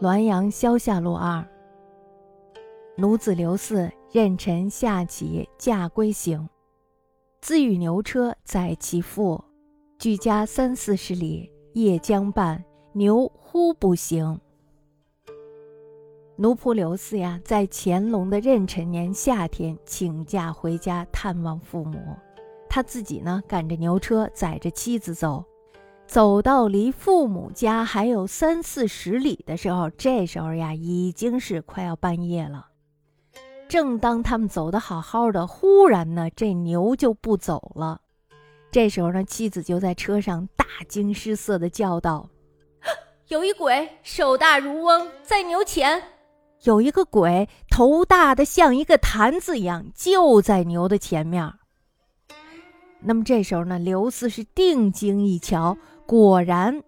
滦阳萧下路二。奴子刘四任臣下起驾归行，自与牛车载其父，距家三四十里。夜将半，牛忽不行。奴仆刘四呀，在乾隆的壬辰年夏天请假回家探望父母，他自己呢赶着牛车载着妻子走。走到离父母家还有三四十里的时候，这时候呀，已经是快要半夜了。正当他们走得好好的，忽然呢，这牛就不走了。这时候呢，妻子就在车上大惊失色的叫道：“有一鬼，手大如翁，在牛前；有一个鬼，头大的像一个坛子一样，就在牛的前面。”那么这时候呢，刘四是定睛一瞧。果然，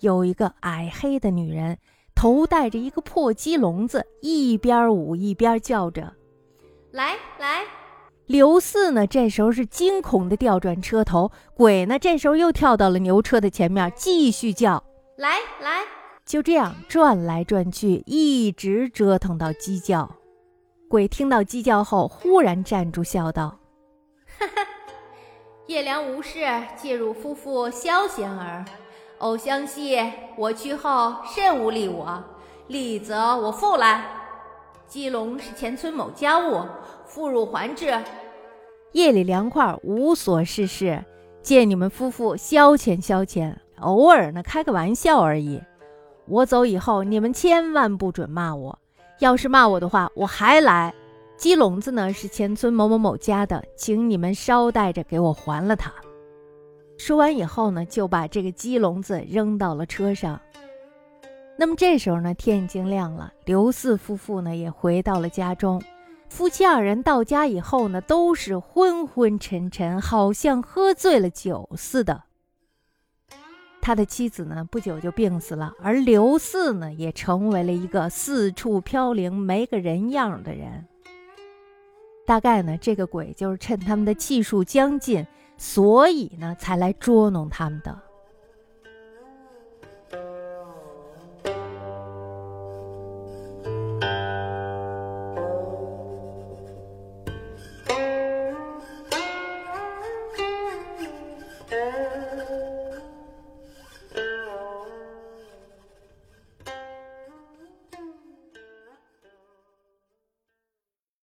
有一个矮黑的女人，头戴着一个破鸡笼子，一边舞一边叫着：“来来！”刘四呢，这时候是惊恐的调转车头，鬼呢，这时候又跳到了牛车的前面，继续叫：“来来！”就这样转来转去，一直折腾到鸡叫。鬼听到鸡叫后，忽然站住，笑道：“哈哈。”叶良无事，借入夫妇消闲儿。偶相惜，我去后甚无利我，利则我复来。鸡笼是前村某家物，妇孺还之。夜里凉快，无所事事，借你们夫妇消遣消遣，偶尔呢开个玩笑而已。我走以后，你们千万不准骂我，要是骂我的话，我还来。鸡笼子呢是前村某某某家的，请你们捎带着给我还了它。说完以后呢，就把这个鸡笼子扔到了车上。那么这时候呢，天已经亮了，刘四夫妇呢也回到了家中。夫妻二人到家以后呢，都是昏昏沉沉，好像喝醉了酒似的。他的妻子呢，不久就病死了，而刘四呢，也成为了一个四处飘零、没个人样的人。大概呢，这个鬼就是趁他们的气数将尽，所以呢，才来捉弄他们的。